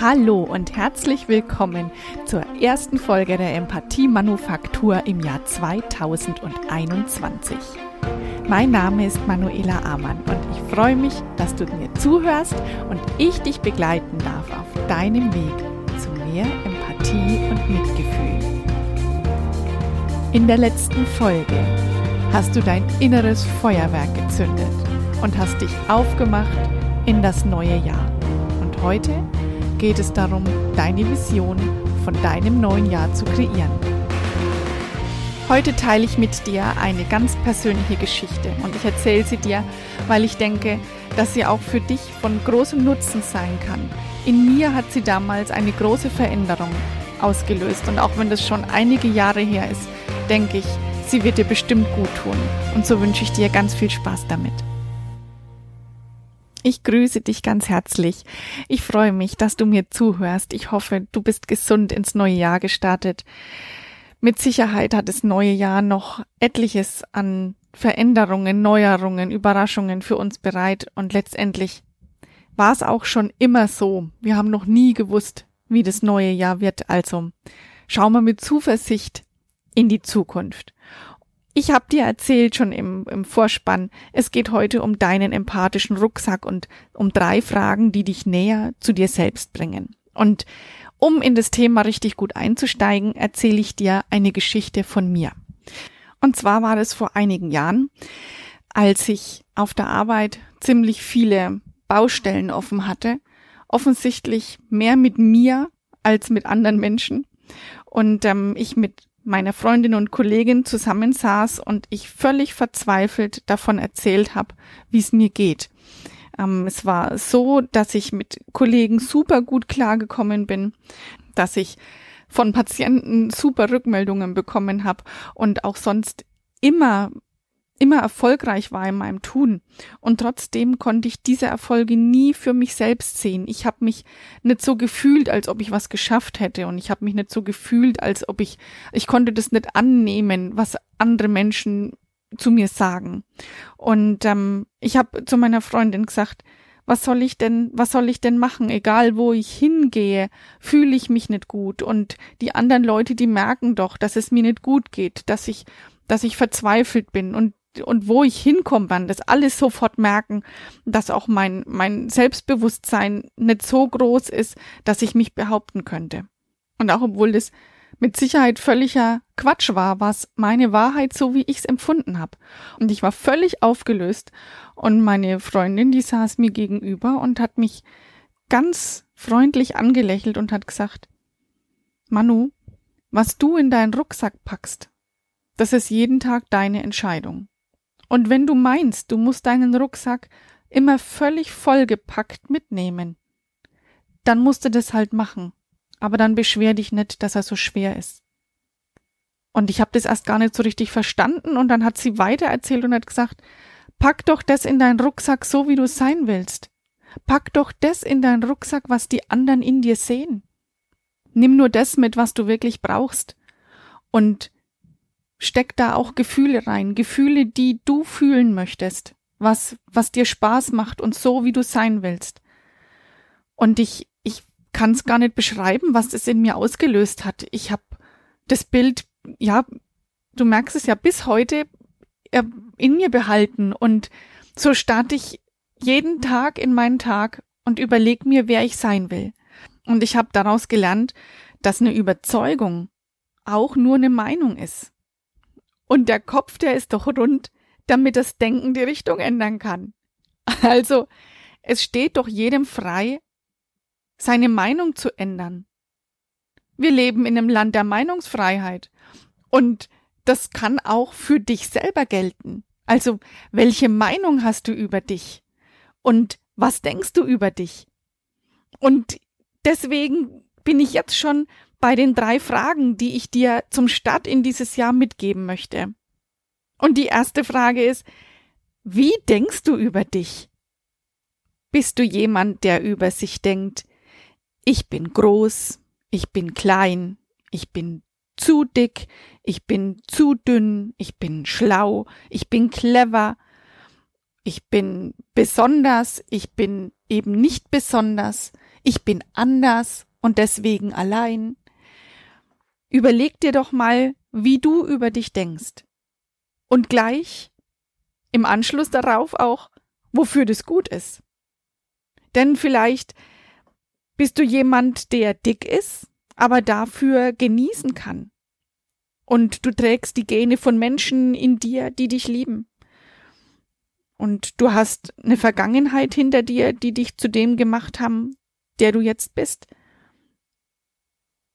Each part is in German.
Hallo und herzlich willkommen zur ersten Folge der Empathie Manufaktur im Jahr 2021. Mein Name ist Manuela Amann und ich freue mich, dass du mir zuhörst und ich dich begleiten darf auf deinem Weg zu mehr Empathie und Mitgefühl. In der letzten Folge hast du dein inneres Feuerwerk gezündet und hast dich aufgemacht in das neue Jahr. Und heute geht es darum, deine Vision von deinem neuen Jahr zu kreieren. Heute teile ich mit dir eine ganz persönliche Geschichte und ich erzähle sie dir, weil ich denke, dass sie auch für dich von großem Nutzen sein kann. In mir hat sie damals eine große Veränderung ausgelöst und auch wenn das schon einige Jahre her ist, denke ich, sie wird dir bestimmt gut tun und so wünsche ich dir ganz viel Spaß damit. Ich grüße dich ganz herzlich. Ich freue mich, dass du mir zuhörst. Ich hoffe, du bist gesund ins neue Jahr gestartet. Mit Sicherheit hat das neue Jahr noch etliches an Veränderungen, Neuerungen, Überraschungen für uns bereit und letztendlich war es auch schon immer so. Wir haben noch nie gewusst, wie das neue Jahr wird. Also schauen wir mit Zuversicht in die Zukunft. Ich habe dir erzählt schon im, im Vorspann, es geht heute um deinen empathischen Rucksack und um drei Fragen, die dich näher zu dir selbst bringen. Und um in das Thema richtig gut einzusteigen, erzähle ich dir eine Geschichte von mir. Und zwar war es vor einigen Jahren, als ich auf der Arbeit ziemlich viele Baustellen offen hatte, offensichtlich mehr mit mir als mit anderen Menschen und ähm, ich mit meiner Freundin und Kollegin zusammensaß und ich völlig verzweifelt davon erzählt habe, wie es mir geht. Ähm, es war so, dass ich mit Kollegen super gut klargekommen bin, dass ich von Patienten super Rückmeldungen bekommen habe und auch sonst immer immer erfolgreich war in meinem Tun. Und trotzdem konnte ich diese Erfolge nie für mich selbst sehen. Ich habe mich nicht so gefühlt, als ob ich was geschafft hätte. Und ich habe mich nicht so gefühlt, als ob ich, ich konnte das nicht annehmen, was andere Menschen zu mir sagen. Und ähm, ich habe zu meiner Freundin gesagt, was soll ich denn, was soll ich denn machen? Egal wo ich hingehe, fühle ich mich nicht gut. Und die anderen Leute, die merken doch, dass es mir nicht gut geht, dass ich, dass ich verzweifelt bin. Und und wo ich hinkomme, werden das alles sofort merken, dass auch mein, mein Selbstbewusstsein nicht so groß ist, dass ich mich behaupten könnte. Und auch obwohl das mit Sicherheit völliger Quatsch war, war es meine Wahrheit, so wie ich es empfunden habe. Und ich war völlig aufgelöst. Und meine Freundin, die saß mir gegenüber und hat mich ganz freundlich angelächelt und hat gesagt, Manu, was du in deinen Rucksack packst, das ist jeden Tag deine Entscheidung. Und wenn du meinst, du musst deinen Rucksack immer völlig vollgepackt mitnehmen, dann musst du das halt machen. Aber dann beschwer dich nicht, dass er so schwer ist. Und ich habe das erst gar nicht so richtig verstanden und dann hat sie weiter erzählt und hat gesagt, pack doch das in deinen Rucksack so, wie du sein willst. Pack doch das in deinen Rucksack, was die anderen in dir sehen. Nimm nur das mit, was du wirklich brauchst. Und steck da auch Gefühle rein, Gefühle, die du fühlen möchtest, was, was dir Spaß macht und so, wie du sein willst. Und ich, ich kann es gar nicht beschreiben, was das in mir ausgelöst hat. Ich habe das Bild, ja, du merkst es ja bis heute äh, in mir behalten und so starte ich jeden Tag in meinen Tag und überleg mir, wer ich sein will. Und ich habe daraus gelernt, dass eine Überzeugung auch nur eine Meinung ist. Und der Kopf, der ist doch rund, damit das Denken die Richtung ändern kann. Also, es steht doch jedem frei, seine Meinung zu ändern. Wir leben in einem Land der Meinungsfreiheit. Und das kann auch für dich selber gelten. Also, welche Meinung hast du über dich? Und was denkst du über dich? Und deswegen bin ich jetzt schon bei den drei Fragen, die ich dir zum Start in dieses Jahr mitgeben möchte. Und die erste Frage ist, wie denkst du über dich? Bist du jemand, der über sich denkt, ich bin groß, ich bin klein, ich bin zu dick, ich bin zu dünn, ich bin schlau, ich bin clever, ich bin besonders, ich bin eben nicht besonders, ich bin anders und deswegen allein. Überleg dir doch mal, wie du über dich denkst. Und gleich im Anschluss darauf auch, wofür das gut ist. Denn vielleicht bist du jemand, der dick ist, aber dafür genießen kann. Und du trägst die Gene von Menschen in dir, die dich lieben. Und du hast eine Vergangenheit hinter dir, die dich zu dem gemacht haben, der du jetzt bist.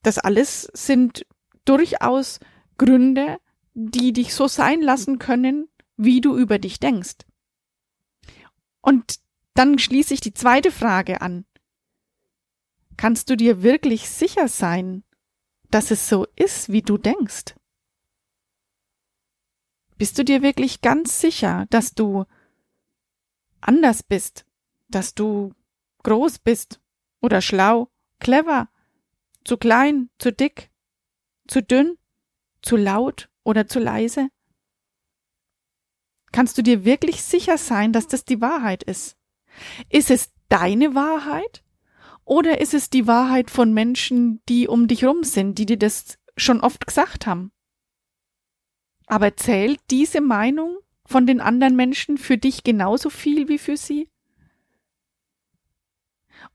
Das alles sind durchaus Gründe, die dich so sein lassen können, wie du über dich denkst. Und dann schließe ich die zweite Frage an. Kannst du dir wirklich sicher sein, dass es so ist, wie du denkst? Bist du dir wirklich ganz sicher, dass du anders bist, dass du groß bist oder schlau, clever, zu klein, zu dick, zu dünn, zu laut oder zu leise? Kannst du dir wirklich sicher sein, dass das die Wahrheit ist? Ist es deine Wahrheit? Oder ist es die Wahrheit von Menschen, die um dich rum sind, die dir das schon oft gesagt haben? Aber zählt diese Meinung von den anderen Menschen für dich genauso viel wie für sie?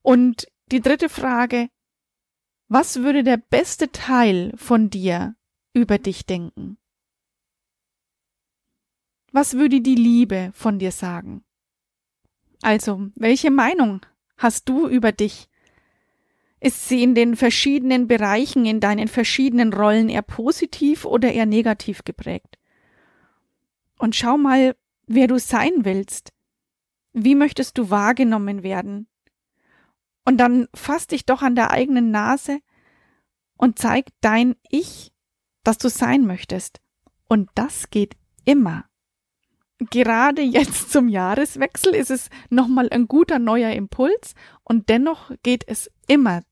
Und die dritte Frage, was würde der beste Teil von dir über dich denken? Was würde die Liebe von dir sagen? Also, welche Meinung hast du über dich? Ist sie in den verschiedenen Bereichen, in deinen verschiedenen Rollen eher positiv oder eher negativ geprägt? Und schau mal, wer du sein willst. Wie möchtest du wahrgenommen werden? Und dann fass dich doch an der eigenen Nase und zeig dein Ich, das du sein möchtest. Und das geht immer gerade jetzt zum Jahreswechsel ist es nochmal ein guter neuer Impuls und dennoch geht es immer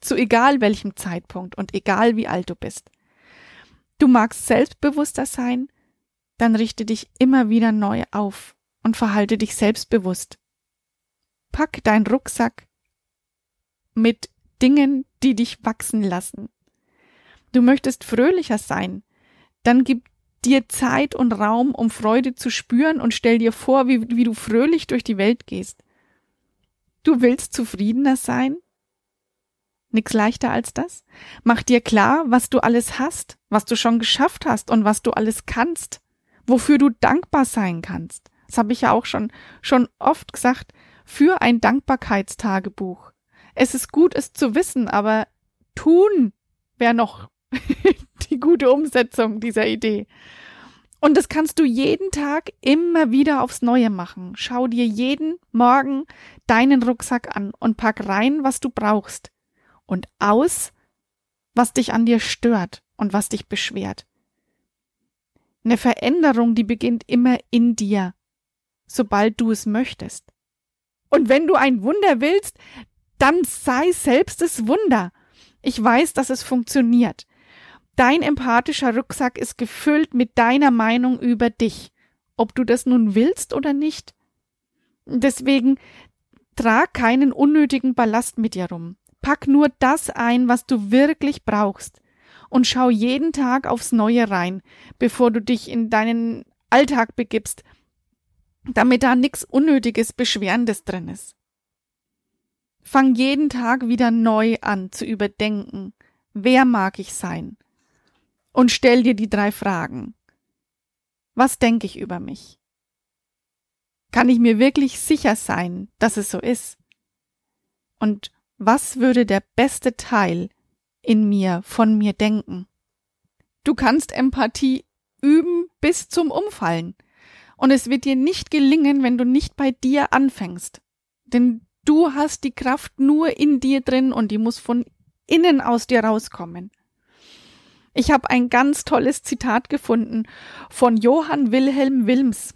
zu egal welchem Zeitpunkt und egal wie alt du bist. Du magst selbstbewusster sein, dann richte dich immer wieder neu auf und verhalte dich selbstbewusst. Pack dein Rucksack mit Dingen, die dich wachsen lassen. Du möchtest fröhlicher sein, dann gib dir Zeit und Raum, um Freude zu spüren und stell dir vor, wie, wie du fröhlich durch die Welt gehst. Du willst zufriedener sein? Nix leichter als das? Mach dir klar, was du alles hast, was du schon geschafft hast und was du alles kannst, wofür du dankbar sein kannst. Das habe ich ja auch schon, schon oft gesagt, für ein Dankbarkeitstagebuch. Es ist gut, es zu wissen, aber tun wäre noch die gute Umsetzung dieser Idee. Und das kannst du jeden Tag immer wieder aufs Neue machen. Schau dir jeden Morgen deinen Rucksack an und pack rein, was du brauchst. Und aus, was dich an dir stört und was dich beschwert. Eine Veränderung, die beginnt immer in dir, sobald du es möchtest. Und wenn du ein Wunder willst, dann sei selbst das Wunder. Ich weiß, dass es funktioniert. Dein empathischer Rucksack ist gefüllt mit deiner Meinung über dich, ob du das nun willst oder nicht. Deswegen trag keinen unnötigen Ballast mit dir rum. Pack nur das ein, was du wirklich brauchst. Und schau jeden Tag aufs Neue rein, bevor du dich in deinen Alltag begibst, damit da nichts Unnötiges, Beschwerendes drin ist. Fang jeden Tag wieder neu an zu überdenken. Wer mag ich sein? und stell dir die drei Fragen. Was denke ich über mich? Kann ich mir wirklich sicher sein, dass es so ist? Und was würde der beste Teil in mir von mir denken? Du kannst Empathie üben bis zum Umfallen. Und es wird dir nicht gelingen, wenn du nicht bei dir anfängst. Denn du hast die Kraft nur in dir drin und die muss von innen aus dir rauskommen. Ich habe ein ganz tolles Zitat gefunden von Johann Wilhelm Wilms.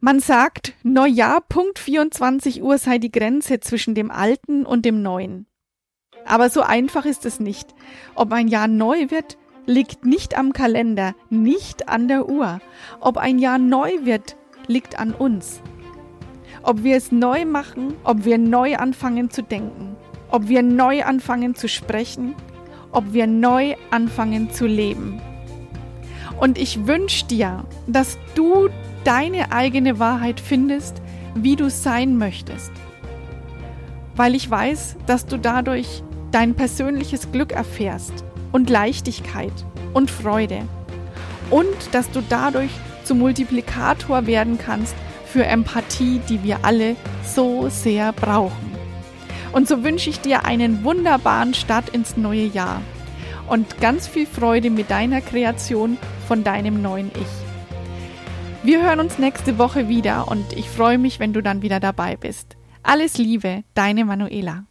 Man sagt, Neujahr Punkt 24 Uhr sei die Grenze zwischen dem Alten und dem Neuen. Aber so einfach ist es nicht. Ob ein Jahr neu wird, liegt nicht am Kalender, nicht an der Uhr. Ob ein Jahr neu wird, liegt an uns. Ob wir es neu machen, ob wir neu anfangen zu denken, ob wir neu anfangen zu sprechen, ob wir neu anfangen zu leben. Und ich wünsche dir, dass du deine eigene Wahrheit findest, wie du sein möchtest. Weil ich weiß, dass du dadurch dein persönliches Glück erfährst und Leichtigkeit und Freude. Und dass du dadurch zum Multiplikator werden kannst für Empathie, die wir alle so sehr brauchen. Und so wünsche ich dir einen wunderbaren Start ins neue Jahr und ganz viel Freude mit deiner Kreation von deinem neuen Ich. Wir hören uns nächste Woche wieder und ich freue mich, wenn du dann wieder dabei bist. Alles Liebe, deine Manuela.